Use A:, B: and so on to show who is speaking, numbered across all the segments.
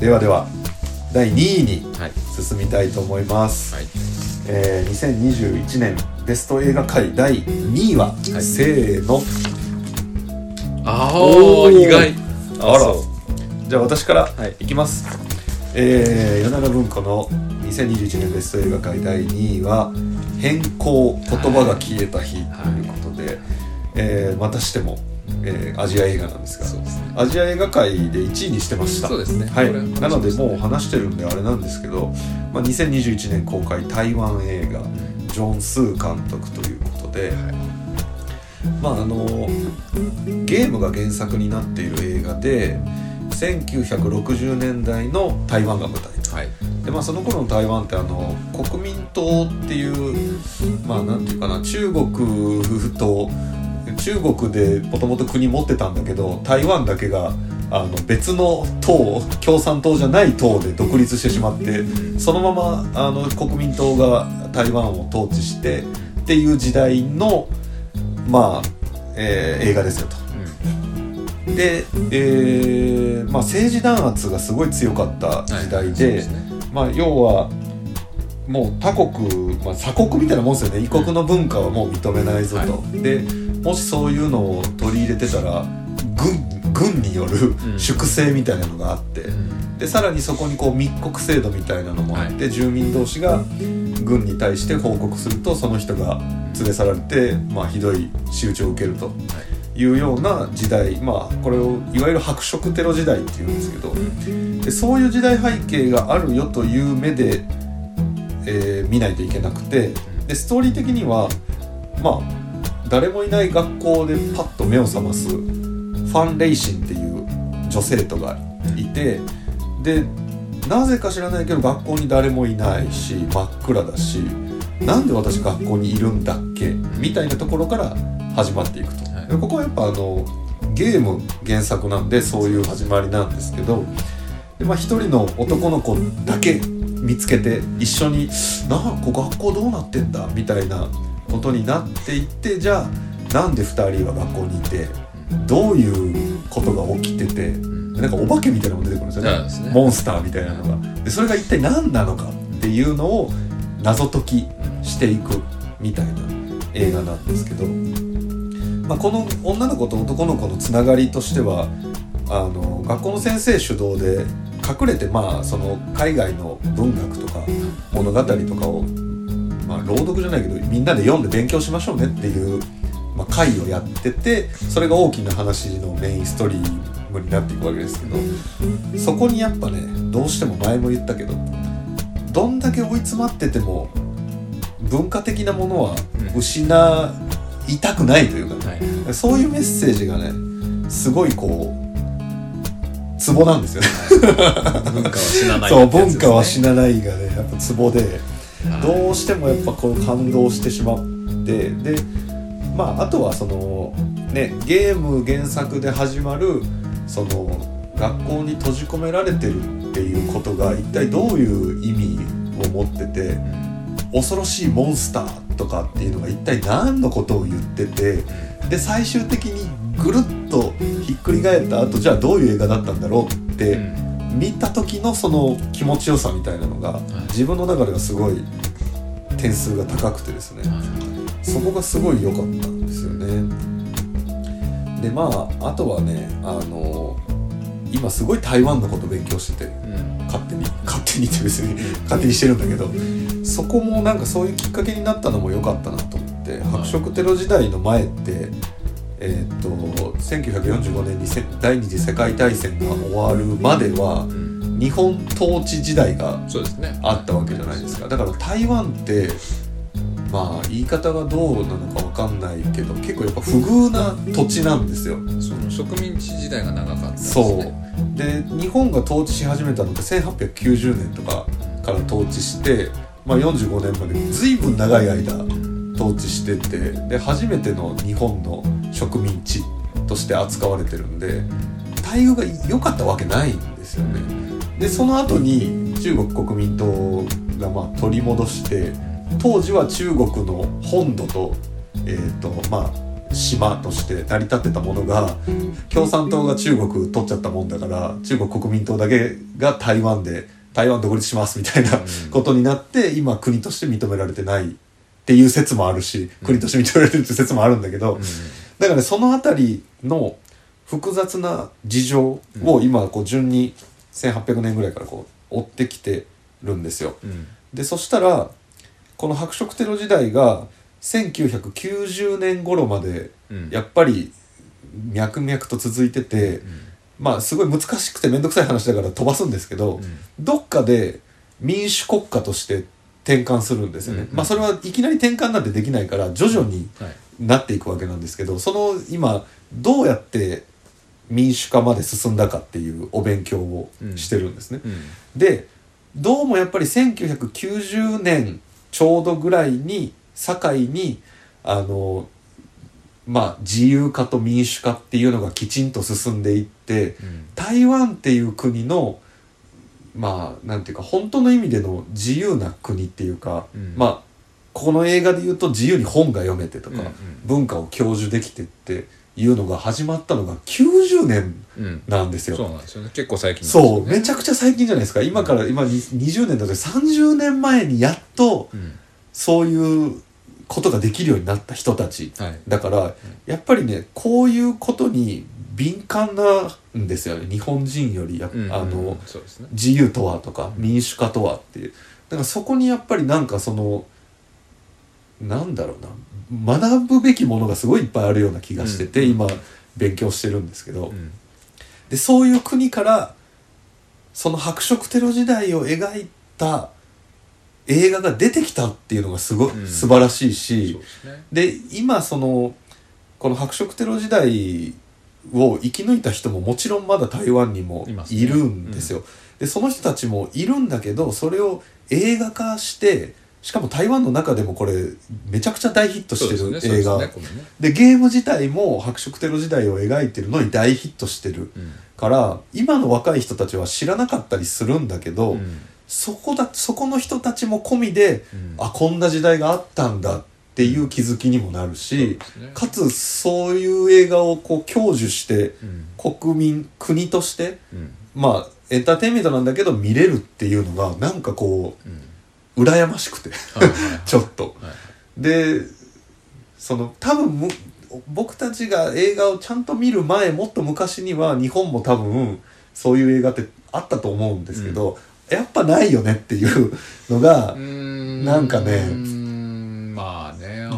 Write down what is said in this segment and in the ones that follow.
A: ではでは第2位に
B: はい。
A: 進みたいと思います、
B: はい。
A: えー2021年ベスト映画界第2位は、
B: い。
A: せーの。
B: ああ意外。
A: あら。じゃあ私から
B: はい。
A: いきます、えー、米長文庫の2021年ベスト映画界第2位は「変更言葉が消えた日」ということで、えーまたしても、えーアジア映画なんですが
B: そうですね
A: アジア映画界で1位にしてました。
B: そうですね。
A: はい。なのでもう話してるんであれなんですけど、まあ、2021年公開台湾映画ジョン・スー監督ということで、まああのゲームが原作になっている映画で1960年代の台湾が舞台
B: はい。
A: でまあその頃の台湾ってあの国民党っていうまあなんていうかな中国と中国でもともと国持ってたんだけど台湾だけがあの別の党共産党じゃない党で独立してしまってそのままあの国民党が台湾を統治してっていう時代のまあ、えー映画ですよと。
B: うん。
A: で、えーまあ、政治弾圧がすごい強かった時代
B: はい
A: で,、
B: ね。
A: まあ、要はもう他国、まあ、鎖国みたいなもんですよね。異国の文化はもう認めないぞと、
B: は
A: でもしそういうのを取り入れてたら軍軍による
B: うん。
A: 粛清みたいなのがあって、でさらにそこにこう密告制度みたいなのもあって、住民同士が軍に対して報告するとその人が連れ去られて、まあ、ひどい仕打ちを受けると。い。うような時代まあこれをいわゆる白色テロ時代っていうんですけどでそういう時代背景があるよという目で、えー見ないといけなくてでストーリー的にはまあ誰もいない学校でパッと目を覚ますファン・レイシンっていう女生徒がいてでなぜか知らないけど学校に誰もいないし真っ暗だしなんで私学校にいるんだっけみたいなところから始まっていくと。
B: はい
A: でここはやっぱあのゲーム原作なんでそういう始まりなんですけどで、まあ、一人の男の子だけ見つけて一緒に「なんこ学校どうなってんだ?」みたいなことになっていってじゃあなんで2人は学校にいてどういうことが起きててでなんかお化けみたいなのが出てくるんですよね。
B: すね。
A: モンスターみたいなのが。でそれが一体何なのかっていうのを謎解きしていくみたいな映画なんですけど、まあ、この女の子と男の子のつながりとしてはあの学校の先生主導で隠れてまあその海外の文学とか物語とかを、まあ、朗読じゃないけどみんなで読んで勉強しましょうねっていう、まあ、会をやっててそれが大きな話のメインストリームになっていくわけですけどそこにやっぱねどうしても前も言ったけどどんだけ追い詰まってても文化的なものは失いたくないというかね、
B: はい。
A: そういうメッセージがねすごいこうツボなんですよね。
B: 文化は死なない
A: そう文化は死なないがねやっぱツボで
B: はい
A: どうしてもやっぱこう感動してしまってでまああとはそのねゲーム原作で始まるその学校に閉じ込められてるっていうことが一体どういう意味を持ってて恐ろしいモンスターとかっていうのが一体何のことを言っててで最終的にぐるっとひっくり返った後じゃあどういう映画だったんだろうって、
B: うん
A: 見た時のその気持ちよさみたいなのが自分の中ではすごい点数が高くてですねそこがすごい良かったんですよね。でまああとはねあの今すごい台湾のこと勉強してて
B: うん。
A: 勝手に勝手にって別に勝手にしてるんだけどそこもなんかそういうきっかけになったのも良かったなと思って白色テロ時代の前ってえーっと1945年にせ第二次世界大戦が終わるまでは
B: うん。
A: 日本統治時代が
B: そうですね。
A: あったわけじゃないですか。だから台湾ってまあ言い方がどうなのかわかんないけど結構やっぱ不遇な土地なんですよ。
B: その植民地時代が長かったんです
A: そう。
B: ね
A: で日本が統治し始めたのって1890年とかから統治して、まあ、45年まで随分長い間統治しててで初めての日本の植民地として扱われてるんで待遇が良かったわけないんですよね。でその後に中国国民党がまあ取り戻して当時は中国の本土と,、えーとまあ島として成り立ってたものが共産党が中国取っちゃったもんだから中国国民党だけが台湾で台湾独立しますみたいな
B: うん。
A: ことになって今国として認められてないっていう説もあるし国として認められてるっていう説もあるんだけど、
B: うん
A: だからねその辺りの複雑な事情を今こう順に1800年ぐらいからこう追ってきてるんですよ。
B: うん。
A: でそしたらこの白色テロ時代が1990年頃まで
B: うん。
A: やっぱり脈々と続いてて、まあすごい難しくて面倒くさい話だから飛ばすんですけど、
B: うん。
A: どっかで民主国家として転換するんですよね。
B: うん
A: まあそれはいきなり転換なんてできないから徐々に
B: はい
A: なっていくわけなんですけどその今どうやって民主化まで進んだかっていうお勉強をしてるんですね。
B: うん
A: でどうもやっぱり1990年ちょうどぐらいに境にあのまあ自由化と民主化っていうのがきちんと進んでいって
B: うん
A: 台湾っていう国のまあなんていうか本当の意味での自由な国っていうか、
B: うん。
A: まあこの映画で言うと自由に本が読めてとか、
B: うんうん。
A: 文化を享受できてっていうのが始まったのが90年
B: うん。
A: なんですよ。
B: そうなんですよね。結構最近なんです
A: そう、めちゃくちゃ最近じゃないですか。今から、今に20年だと30年前にやっと
B: うん。
A: そういうことができるようになった人たち。
B: はい。
A: だから、やっぱりね、こういうことに敏感なんですよね。日本人よりやっ、
B: うん。
A: あの、自由とはとか民主化とはっていう。だからそこにやっぱりなんかその、なんだろうな、学ぶべきものがすごいいっぱいあるような気がしてて、
B: うん。
A: 今勉強してるんですけど、
B: うん。
A: でそういう国からその白色テロ時代を描いた映画が出てきたっていうのがすごい、
B: うん。
A: 素晴らしいし。
B: ですね。
A: で今そのこの白色テロ時代を生き抜いた人ももちろんまだ台湾にも
B: い
A: るんですよ。でその人たちもいるんだけどそれを映画化してしかも台湾の中でもこれめちゃくちゃ大ヒットしてる映画
B: ですねこれね。
A: でゲーム自体も白色テロ時代を描いてるのに大ヒットしてる
B: うん。
A: から今の若い人たちは知らなかったりするんだけど、
B: うん。
A: そこだそこの人たちも込みで、
B: うん。
A: あこんな時代があったんだっていう気づきにもなるし、
B: ね。
A: かつそういう映画をこう享受して
B: うん。
A: 国民国として
B: うん。
A: まあエンターテインメントなんだけど見れるっていうのがなんかこ
B: うん。
A: う羨ましくて
B: はいはいはい。
A: ちょっと。
B: はい。
A: でその多分む僕たちが映画をちゃんと見る前もっと昔には日本も多分そういう映画ってあったと思うんですけど、やっぱないよねっていうのが、なんかね
B: まあね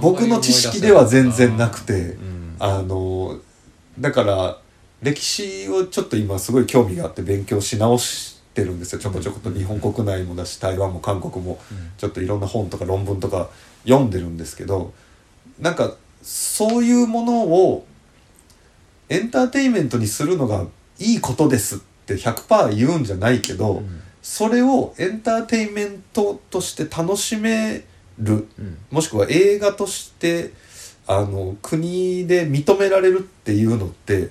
A: 僕の知識では全然なくて
B: うん。
A: あのだから歴史をちょっと今すごい興味があって勉強し直してるんですよ。ちょこちょこと日本国内もだし台湾も韓国も
B: うん。
A: ちょっといろんな本とか論文とか読んでるんですけどなんかそういうものをエンターテインメントにするのがいいことですって100%言うんじゃないけど、
B: うん。
A: それをエンターテインメントとして楽しめる。
B: うん。
A: もしくは映画としてあの国で認められるっていうのって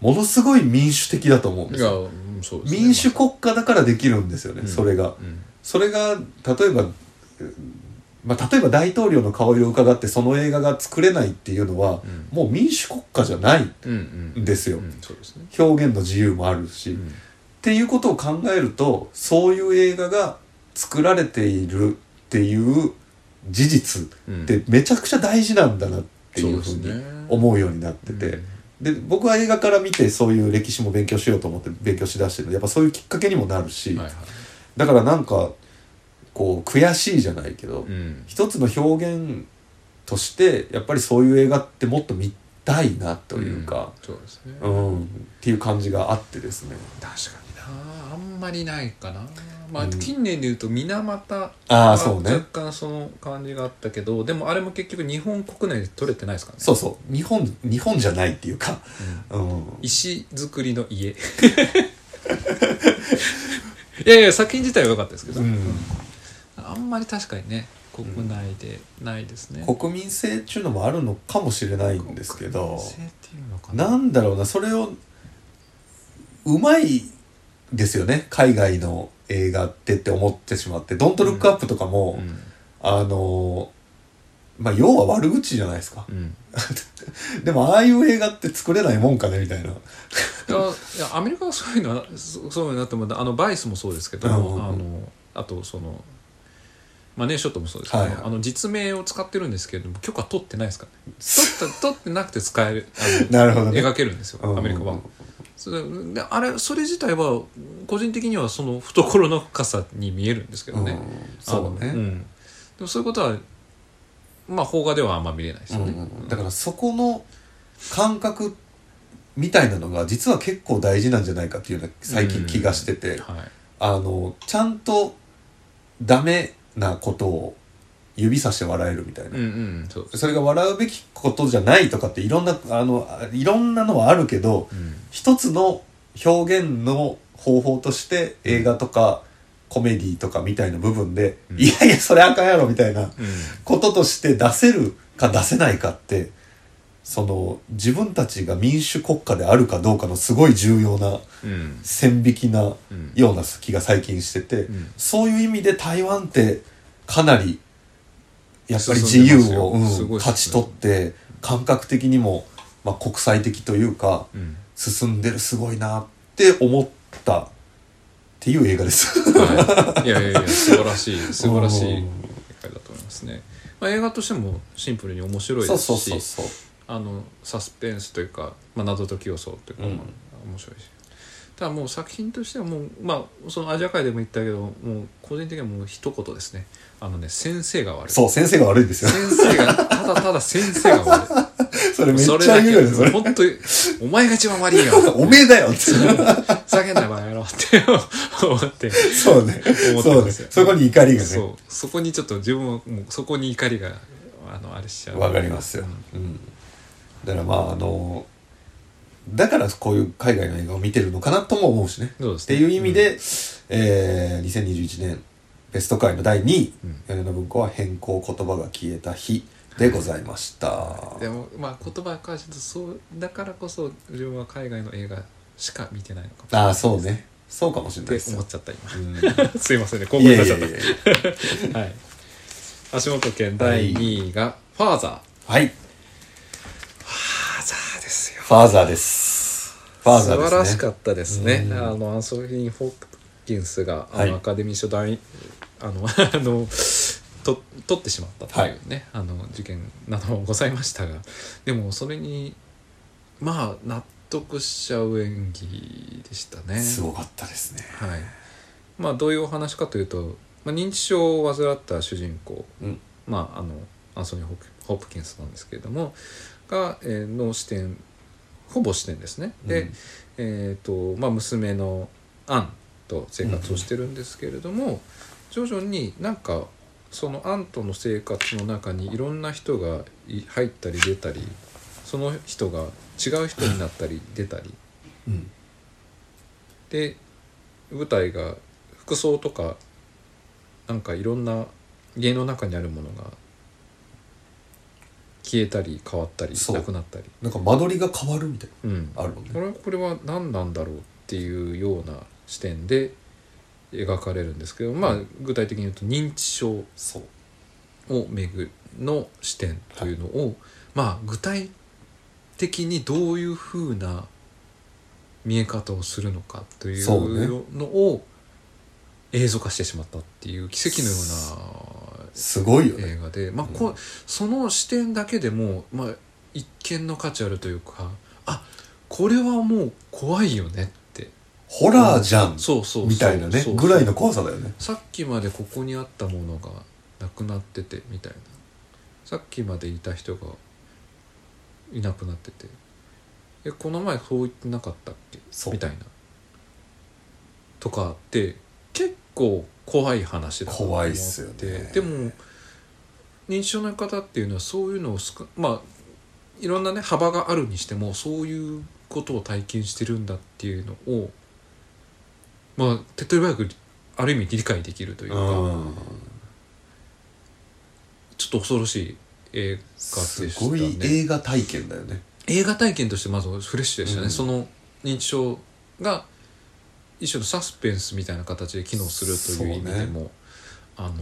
A: ものすごい民主的だと思うんですよ。
B: ね。
A: 民主国家だからできるんですよね、
B: うん。
A: それが。
B: うん。
A: それが例えば、うんまあ、例えば大統領の顔色を伺ってその映画が作れないっていうのは、
B: うん。
A: もう民主国家じゃない
B: うんうん。
A: ですよ表現の自由もあるし、っ
B: うん。
A: ていうことを考えるとそういう映画が作られているっていう事実ってめちゃくちゃ大事なんだなっていうふうに思うようになってて。で僕は映画から見てそういう歴史も勉強しようと思って勉強しだしてるやっぱそういうきっかけにもなるし、
B: うんはいはい。
A: だからなんかこう悔しいじゃないけど、
B: うん。
A: 一つの表現としてやっぱりそういう映画ってもっと見たいなというか、
B: ん。そうですね。
A: うん。っていう感じがあってですね。
B: 確かにな。あんまりないかなまあ
A: うん。
B: 近年でいうと水俣
A: ああそうね。
B: 若干その感じがあったけどでもあれも結局日本国内で撮れてないですからね。
A: そうそう。日本日本じゃないっていうか、
B: うん。
A: うん、
B: 石造りの家。いやいや作品自体は良かったですけど、
A: うん。
B: あんまり確かにね国内でないですね、
A: 国民性っていうのもあるのかもしれないんですけど。
B: 国民性っていうのかな。
A: なんだろうなそれをうまいですよね。海外の映画ってって思ってしまって「ドントルックアップとかも、
B: うん。
A: あのまあ要は悪口じゃないですか。
B: うん。
A: でもああいう映画って作れないもんかねみたいな。い
B: やアメリカはそういうのはそそういうなってもあのバイスもそうですけど、
A: うんうんうん。
B: あのあとそのマネーショットもそうですけど、
A: はいはい。
B: あの実名を使ってるんですけれども許可取ってないですからね。取った取ってなくて使えるあの
A: なるほどね。
B: 描けるんですよ
A: うん
B: アメリカは。それであれそれ自体は個人的にはその懐の深さに見えるんですけどね。
A: うんそうね。
B: あのん。でもそういうことはまあ邦画ではあんま見れないですよね。
A: うんだからそこの感覚みたいなのが実は結構大事なんじゃないかっていうのは最近気がしてて、
B: はい。
A: あのちゃんとダメなことを指さして笑えるみたいな、
B: うんうん。そ
A: それが笑うべきことじゃないとかっていろんなあのいろんなのはあるけど
B: うん。
A: 一つの表現の方法として映画とかコメディとかみたいな部分で、
B: うん。
A: いやいやそれあかんやろみたいな
B: うん。
A: こととして出せるか出せないかってその自分たちが民主国家であるかどうかのすごい重要な
B: うん。
A: 線引きな
B: うん。
A: ような気が最近してて、
B: うん。
A: そういう意味で台湾ってかなりやっぱり自由を、うん勝ち取って感覚的にも、まあ、国際的というか
B: うん。
A: 進んでるすごいなって思ったっていう映画です。
B: はい、いやいやいや素晴らしい素晴らしい
A: うん
B: 映画だと思いますね、まあ、映画としてもシンプルに面白いですしあのサスペンスというか、まあ、謎解き要素というか、
A: うん。
B: まあ面白いしただもう作品としてはもうまあそのアジア界でも言ったけどもう個人的にはもう一言ですねあのね先生が悪い
A: そう先生が悪いんですよ。
B: 先生がただただ先生が悪
A: それめっ
B: いそれ
A: ちゃ言うよねそれ。
B: 本当にお前が一番悪いよ
A: おめえだよって。
B: 叫んだ場合やろって思って
A: そうね。そうね。そこに怒りがね。
B: そうそこにちょっと自分はもうそこに怒りがあのあれしちゃう
A: わかりますよ、うん、だからまああのだからこういう海外の映画を見てるのかなとも思うしね。
B: そうですね。
A: っていう意味で、えー2021年ベスト回の第2位
B: うん。
A: 米の文庫は変更言葉が消えた日でございました、
B: でもまあ言葉を返すとそうだからこそ自分は海外の映画しか見てないのかもしれない
A: ああそうね。そうかもしれない
B: って
A: ですよ
B: 思っちゃった今。
A: うん。
B: すいませんね興
A: いやい
B: 奮しちゃっ
A: やいやいや
B: た はい。足元県第2位が「ファーザー」
A: はい
B: ファーザーです。
A: ファーザーですね。
B: 素晴らしかったですね。
A: うん。
B: あのアンソニー・ホーキンスがあ
A: はい。
B: のアカデミー賞大あの あのと取ってしまったというね、あの事件などもございましたがでもそれにまあ納得しちゃう演技でしたね。
A: すごかったですね。
B: はい。まあ、どういうお話かというと、まあ、認知症を患った主人公、
A: うん。
B: まあ、あのアンソニー・ホープホープキンスなんですけれどもが、えーの視点ほぼ視点ですね。で、
A: うん。
B: えーとまあ、娘のアンと生活をしてるんですけれども、徐々になんかそのアンとの生活の中にいろんな人がい入ったり出たりその人が違う人になったり出たり。
A: うん。
B: で舞台が服装とかなんかいろんな家の中にあるものが消えたり変わったり
A: そう。
B: なくなったり。
A: なんか間取りが変わるみたい
B: うん。
A: なあるもんね。
B: これはこれは何なんだろうっていうような視点で描かれるんですけどまあ具体的に言うと認知症
A: そう。
B: をめぐの視点というのを、まあ具体的にどういうふうな見え方をするのかとい
A: そうね。
B: うのを映像化してしまったっていう奇跡のよう
A: すごいよね。
B: な映画で、まあこその視点だけでも、まあ、一見の価値あるというかあこれはもう怖いよねって。
A: ホラーじゃん。
B: そうそうそう
A: みたいなね。
B: そう
A: ぐらいの怖さだよね。
B: さっきまでここにあったものがなくなっててみたいな。さっきまでいた人がいなくなってて。えこの前そう言ってなかったっけ？
A: そう。
B: みたいな。とかって結構怖い話だと思って。
A: 怖いっすよね。
B: でも認知症の方っていうのはそういうのをすかまあいろんなね幅があるにしてもそういうことを体験してるんだっていうのをまあ手っ取り早くある意味理解できるというか、
A: うん
B: ちょっと恐ろしい映画
A: す
B: でしたね。
A: ごい映画体験だよね。
B: 映画体験としてまずフレッシュでしたね、
A: うん。
B: その認知症が一種のサスペンスみたいな形で機能するという意味でも、あの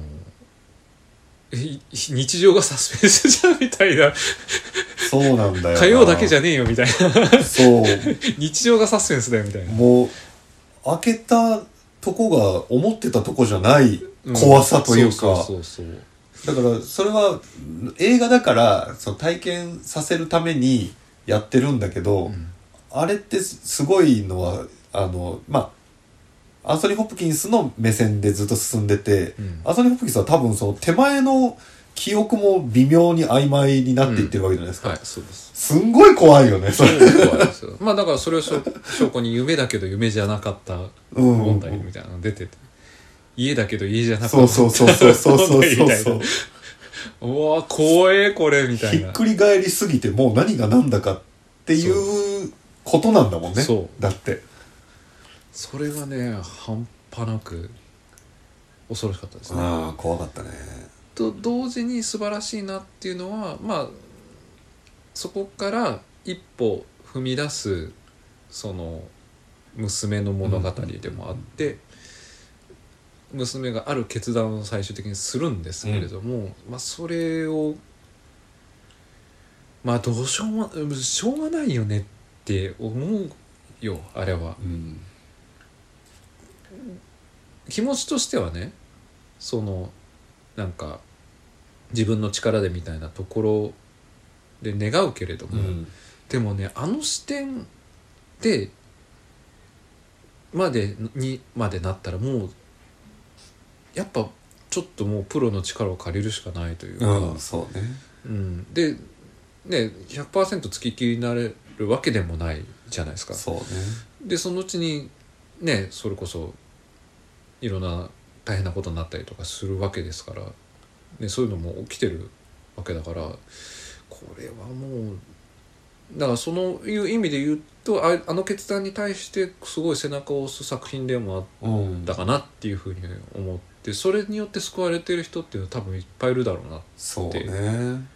B: え日常がサスペンスじゃんみたいな。
A: そうなんだよな。
B: 火曜だけじゃねえよみたいな。
A: そう。
B: 日常がサスペンスだよみたいな。
A: もう開けたとこが思ってたとこじゃない怖さというか、
B: そうそうそうそう。
A: だからそれは映画だからその体験させるためにやってるんだけど、
B: ん。
A: あれってすごいのはあのまあアンソニー・ホプキンスの目線でずっと進んでて、
B: うん。
A: アンソニー・ホプキンスは多分その手前の記憶も微妙に曖昧になっていってるわけじゃないですか、
B: はいそうです。
A: すんごい怖いよねそれ。
B: そうなんですよ。まあだからそれを証証拠に夢だけど夢じゃなかった
A: うん。
B: 問題みたいなのが出てて家だけど家じゃなかった
A: そうそうそうそうそうそうそう。
B: たいな。うわ怖えこれみた
A: ひ
B: いな。
A: っくり返りすぎてもう何が何だかっていうことなんだもんね。
B: そう。
A: だって
B: それがね半端なく恐ろしかったですね。
A: ああ怖かったね。
B: と同時に素晴らしいなっていうのはまあそこから一歩踏み出すその娘の物語でもあって、娘がある決断を最終的にするんですけれども、まあそれをまあどうしようもしょうがないよねって思うよあれは。
A: うん
B: 気持ちとしてはねそのなんか自分の力でみたいなところで願うけれども、
A: うん。
B: でもねあの視点でまでにまでなったらもうやっぱちょっともうプロの力を借りるしかないというか、
A: うんそうね。
B: うん。でね100%つききりになれるわけでもないじゃないですか。
A: そうね。
B: でそのうちにねそれこそいろんな大変なことになったりとかするわけですから、ね、そういうのも起きてるわけだからこれはもうだからそのいう意味で言うとああの決断に対してすごい背中を押す作品でもあ
A: うん
B: ったかなっていうふうに思ってそれによって救われてる人っていうのは多分いっぱいいるだろうな
A: そうね。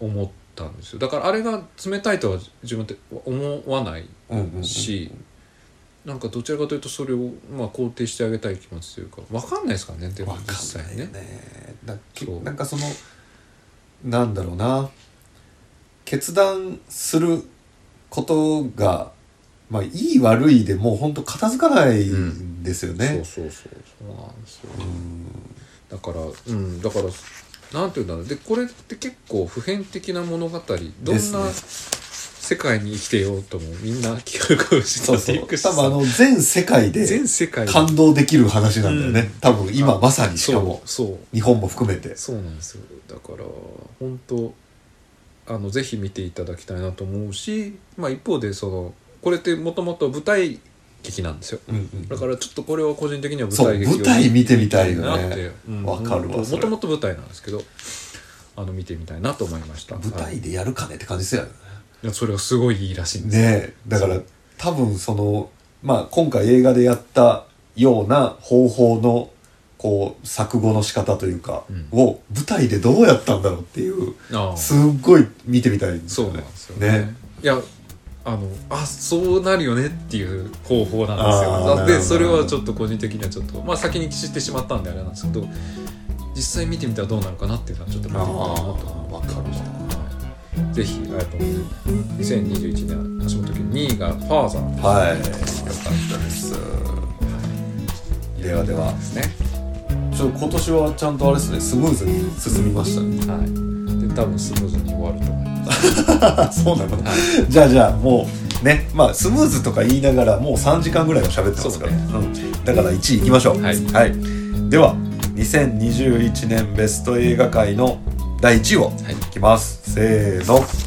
B: 思ったんですよ。だからあれが冷たいとは自分って思わない
A: うんうんうん
B: しなんかどちらかというとそれをまあ肯定してあげたい気持ちというか分かんないですからねでも実際ね。
A: んななんかそのなんだろうな。決断することがまあいい悪いでもう本当片付かないんですよね、
B: そうそうそうそうなんですよ、
A: うん。
B: だからうん。だからなんていうんだろう。でこれって結構普遍的な物語。どん
A: ですね。
B: な世界に生きてようともみんな記憶を失
A: そうそう
B: っていくし
A: 多分あの全世界で
B: 全世界で。
A: 感動できる話なんだよね、
B: うん。
A: 多分今まさにしかも。
B: そう
A: 日本も含めて。
B: そうなんですよ。だから本当あのぜひ見ていただきたいなと思うし、まあ、一方でそのこれってもともと舞台劇なんですよ。
A: うんうん
B: だからちょっとこれは個人的には舞台劇を
A: 舞台見てみたいよね。
B: なってうん
A: わかるわ
B: もともと舞台なんですけどあの見てみたいなと思いました。
A: 舞
B: はい
A: 台でやるかねって感じですよね。
B: いやそれはすごいいいらしいんです
A: ねえだから多分そのまあ今回映画でやったような方法のこう作語の仕方というか、
B: うん。
A: を舞台でどうやったんだろうっていう
B: ああ。
A: すっごい見てみたいんです
B: そう
A: よね
B: なんですよね。
A: ね
B: いやあのあそうなるよねっていう方法なん
A: あーなるほど
B: ですよでそれはちょっと個人的にはちょっとまあ先に知ってしまったんであれなんですけど実際見てみたらどうなるかなっていうのはちょっと見てみたいなと思
A: あーわかる。
B: はいぜひえっと2021年橋本家2位が「ファーザー」
A: はい。よかったです。ではでは。
B: ですね。
A: ちょ今年はちゃんとあれですね。スムーズに進みましたね。
B: はい。で多分スムーズに終わると思います。
A: そうなの、
B: はい。
A: じゃあじゃあもうねまあスムーズとか言いながらもう3時間ぐらいは喋ってますから、
B: ね。
A: うん、だから1位いきましょう。
B: はい。
A: では2021年ベスト映画界の第1位を。
B: はい
A: いきます。せーの。